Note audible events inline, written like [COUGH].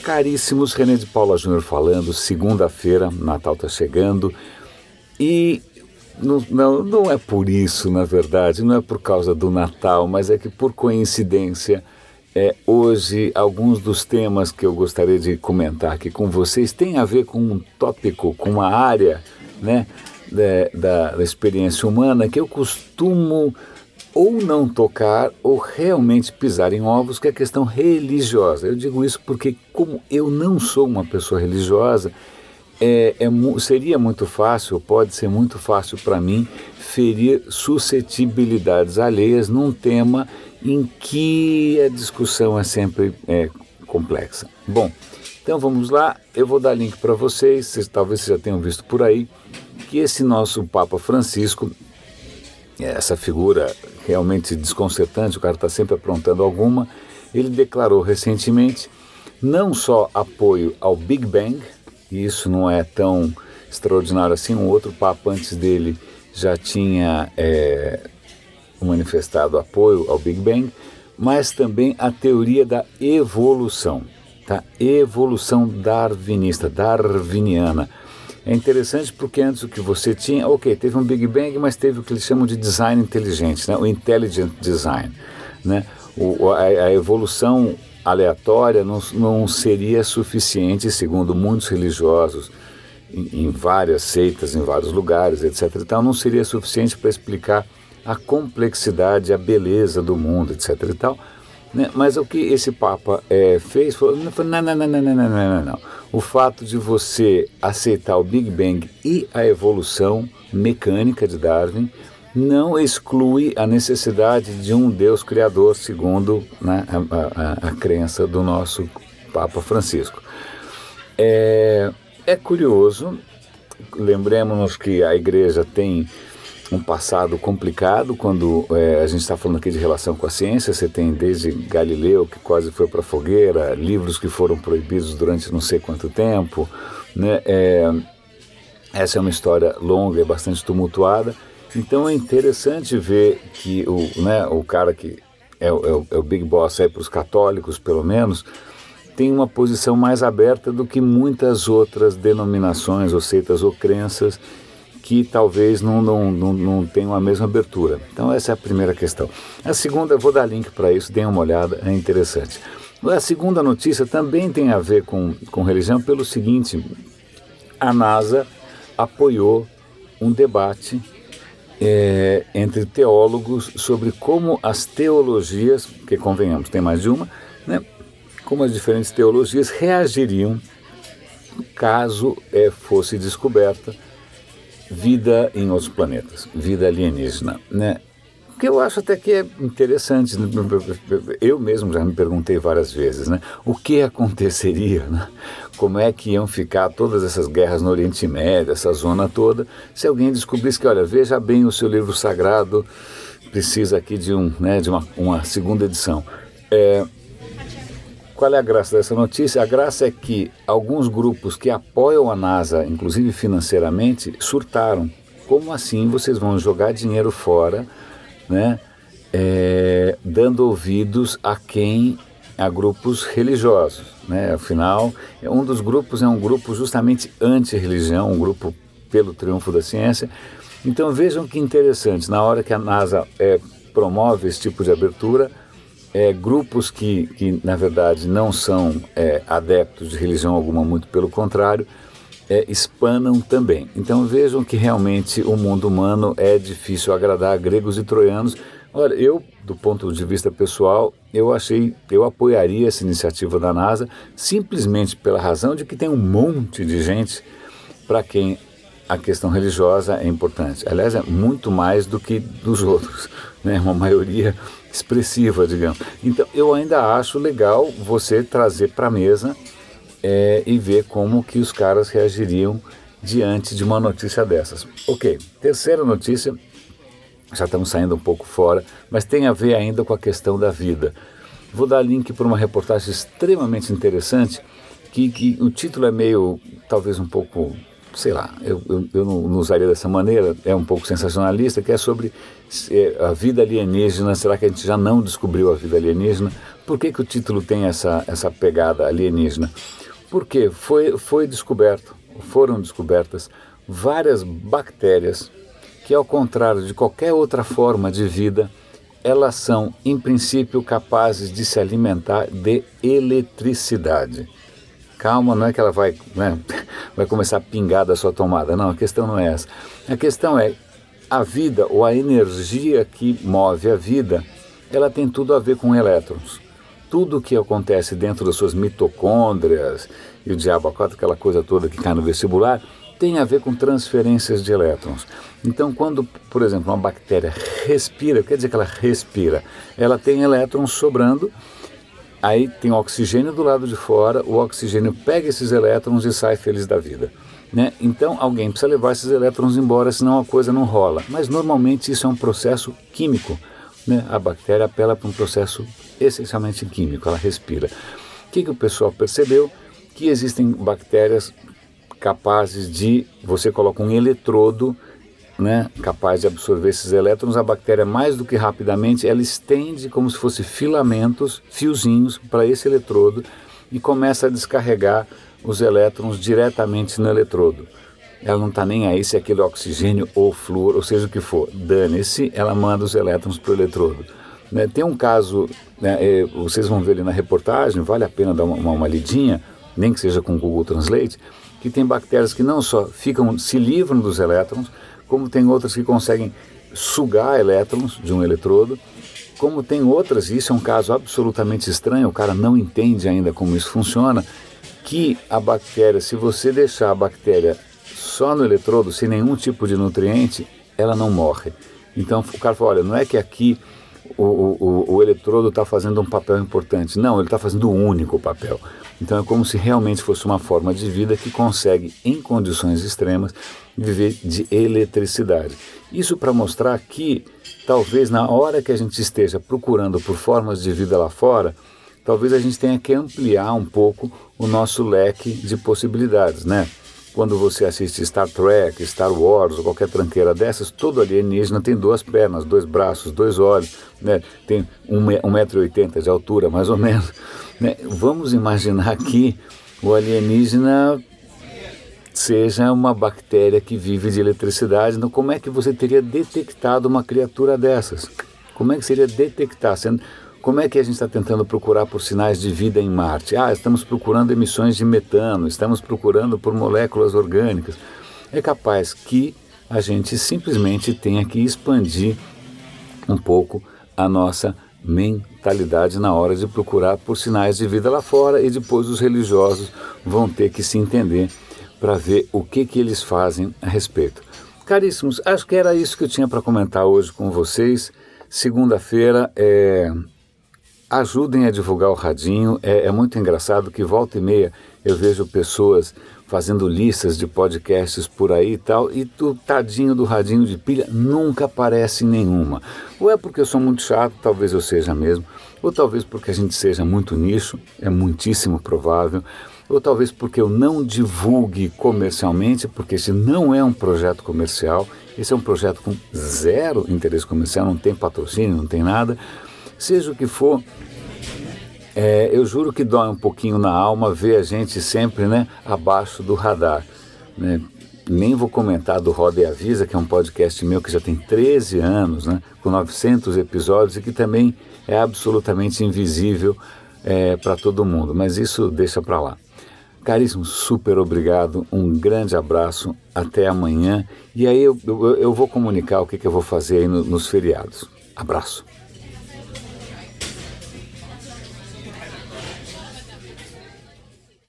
Caríssimos, René de Paula Júnior falando, segunda-feira, Natal está chegando e não, não, não é por isso, na verdade, não é por causa do Natal, mas é que por coincidência, é, hoje alguns dos temas que eu gostaria de comentar aqui com vocês têm a ver com um tópico, com uma área né, da, da experiência humana que eu costumo ou não tocar ou realmente pisar em ovos, que é questão religiosa. Eu digo isso porque, como eu não sou uma pessoa religiosa, é, é, seria muito fácil, pode ser muito fácil para mim, ferir suscetibilidades alheias num tema em que a discussão é sempre é, complexa. Bom, então vamos lá, eu vou dar link para vocês, vocês, talvez vocês já tenham visto por aí, que esse nosso Papa Francisco, essa figura realmente desconcertante, o cara está sempre aprontando alguma. Ele declarou recentemente não só apoio ao Big Bang, e isso não é tão extraordinário assim, um outro Papa antes dele já tinha é, manifestado apoio ao Big Bang, mas também a teoria da evolução, tá? evolução darwinista, darwiniana. É interessante porque antes o que você tinha, ok, teve um Big Bang, mas teve o que eles chamam de design inteligente, né? o intelligent design. Né? O, a, a evolução aleatória não, não seria suficiente, segundo muitos religiosos, em, em, várias seitas, em vários lugares, etc. Então, não seria suficiente para explicar a complexidade, a beleza do mundo, etc. E tal. Né? Mas o que esse Papa é, fez foi: não, não, não, não, não, não, não. O fato de você aceitar o Big Bang e a evolução mecânica de Darwin não exclui a necessidade de um Deus criador, segundo né, a, a, a, crença do nosso Papa Francisco. É, é curioso, lembremos-nos que a igreja tem um passado complicado quando é, a gente está falando aqui de relação com a ciência. Você tem desde Galileu, que quase foi para a fogueira, livros que foram proibidos durante não sei quanto tempo. Né? É, essa é uma história longa e bastante tumultuada. Então é interessante ver que o, né, o cara que é, é, o, é o Big Boss para os católicos, pelo menos, tem uma posição mais aberta do que muitas outras denominações ou seitas ou crenças que talvez não, não, não, não tenham a mesma abertura. Então, essa é a primeira questão. A segunda, eu vou dar link para isso, deem uma olhada, é interessante. A segunda notícia também tem a ver com, com religião, pelo seguinte: a NASA apoiou um debate é, entre teólogos sobre como as teologias, que convenhamos, tem mais de uma, né, como as diferentes teologias reagiriam caso é, fosse descoberta vida em outros planetas, vida alienígena, né? que eu acho até que é interessante. Né? Eu mesmo já me perguntei várias vezes, né? O que aconteceria, né? Como é que iam ficar todas essas guerras no Oriente Médio, essa zona toda, se alguém descobrisse que, olha, veja bem o seu livro sagrado, precisa aqui de, um, né, de uma, uma segunda edição. É, qual é a graça dessa notícia? A graça é que alguns grupos que apoiam a NASA, inclusive financeiramente, surtaram. Como assim vocês vão jogar dinheiro fora, né? É, dando ouvidos a quem a grupos religiosos, né? Afinal, um dos grupos é um grupo justamente anti-religião, um grupo pelo triunfo da ciência. Então vejam que interessante, na hora que a NASA é, promove esse tipo de abertura, é, grupos que, que, na verdade, não são é, adeptos de religião alguma, muito pelo contrário, é, espanam também. Então vejam que realmente o mundo humano é difícil agradar gregos e troianos. Olha, eu, do ponto de vista pessoal, eu achei, eu apoiaria essa iniciativa da NASA simplesmente pela razão de que tem um monte de gente para quem a questão religiosa é importante. Aliás, é muito mais do que dos outros, [LAUGHS] né? Uma maioria expressiva, digamos. Então, eu ainda acho legal você trazer para a mesa é, e ver como que os caras reagiriam diante de uma notícia dessas. Ok, terceira notícia, já estamos saindo um pouco fora, mas tem a ver ainda com a questão da vida. Vou dar link para uma reportagem extremamente interessante, que, que o título é meio, talvez um pouco sei lá, eu, eu, eu não, não, usaria dessa maneira, é um pouco sensacionalista, que é sobre é, a vida alienígena, será que a gente já não descobriu a vida alienígena? Por que, que o título tem essa, essa pegada alienígena? Porque foi, foi descoberto, foram descobertas várias bactérias que, ao contrário de qualquer outra forma de vida, elas são, em princípio, capazes de se alimentar de eletricidade. Calma, não é que ela vai, né, [LAUGHS] vai começar a pingar da sua tomada. Não, a questão não é essa. A questão é a vida ou a energia que move a vida, ela tem tudo a ver com elétrons. Tudo o que acontece dentro das suas mitocôndrias e o diabo aquela coisa toda que cai no vestibular, tem a ver com transferências de elétrons. Então, quando, por exemplo, uma bactéria respira, quer dizer que ela respira, ela tem elétrons sobrando Aí tem oxigênio do lado de fora, o oxigênio pega esses elétrons e sai feliz da vida. Né? Então alguém precisa levar esses elétrons embora, senão a coisa não rola. Mas normalmente isso é um processo químico. Né? A bactéria apela para um processo essencialmente químico, ela respira. O que, que o pessoal percebeu? Que existem bactérias capazes de, você coloca um eletrodo né, capaz de absorver esses elétrons, a bactéria mais do que rapidamente, ela estende como se fosse filamentos, fiozinhos para esse eletrodo e começa a descarregar os elétrons diretamente no eletrodo. Ela não está nem aí se é aquele oxigênio ou flúor, ou seja o que for. Dane-se, ela manda os elétrons para o eletrodo. Né, tem um caso, né, é, vocês vão ver ali na reportagem, vale a pena dar uma, uma, uma lidinha, nem que seja com o Google Translate, que tem bactérias que não só ficam, se livram dos elétrons, como tem outras que conseguem sugar elétrons de um eletrodo, como tem outras, e isso é um caso absolutamente estranho, o cara não entende ainda como isso funciona, que a bactéria, se você deixar a bactéria só no eletrodo, sem nenhum tipo de nutriente, ela não morre. Então o cara fala, olha, não é que aqui o, o, o eletrodo está fazendo um papel importante. Não, ele está fazendo um único papel. Então é como se realmente fosse uma forma de vida que consegue, em condições extremas, viver de eletricidade. Isso para mostrar que, talvez na hora que a gente esteja procurando por formas de vida lá fora, talvez a gente tenha que ampliar um pouco o nosso leque de possibilidades, né? Quando você assiste Star Trek, Star Wars ou qualquer tranqueira dessas, todo alienígena tem duas pernas, dois braços, dois olhos, né? tem 1,80m de altura, mais ou menos. Né? Vamos imaginar que o alienígena seja uma bactéria que vive de eletricidade. Então, como é que você teria detectado uma criatura dessas? Como é que seria detectar? Sendo, como é que a gente está tentando procurar por sinais de vida em Marte? Ah, estamos procurando emissões de metano, estamos procurando por moléculas orgânicas. É capaz que a gente simplesmente tenha que expandir um pouco a nossa mentalidade na hora de procurar por sinais de vida lá fora e depois os religiosos vão ter que se entender para ver o que, que eles fazem a respeito. Caríssimos, acho que era isso que eu tinha para comentar hoje com vocês. Segunda-feira é, ajudem a divulgar o radinho. É, é, muito engraçado que volta e meia eu vejo pessoas fazendo listas de podcasts por aí e tal, e o tadinho do radinho de pilha nunca aparece nenhuma. Ou é porque eu sou muito chato, talvez eu seja mesmo, ou talvez porque a gente seja muito nicho, é muitíssimo provável, ou talvez porque eu não divulgue comercialmente, porque esse não é um projeto comercial, esse é um projeto com zero interesse comercial, não tem patrocínio, não tem nada Seja o que for, é, eu juro que dói um pouquinho na alma ver a gente sempre né, abaixo do radar. Né? Nem vou comentar do Roda e Avisa, que é um podcast meu que já tem 13 anos, né, com 900 episódios e que também é absolutamente invisível é, para todo mundo, mas isso deixa para lá. Caríssimo, super obrigado, um grande abraço, até amanhã. E aí eu, eu, eu vou comunicar o que, que eu vou fazer aí no, nos feriados. Abraço.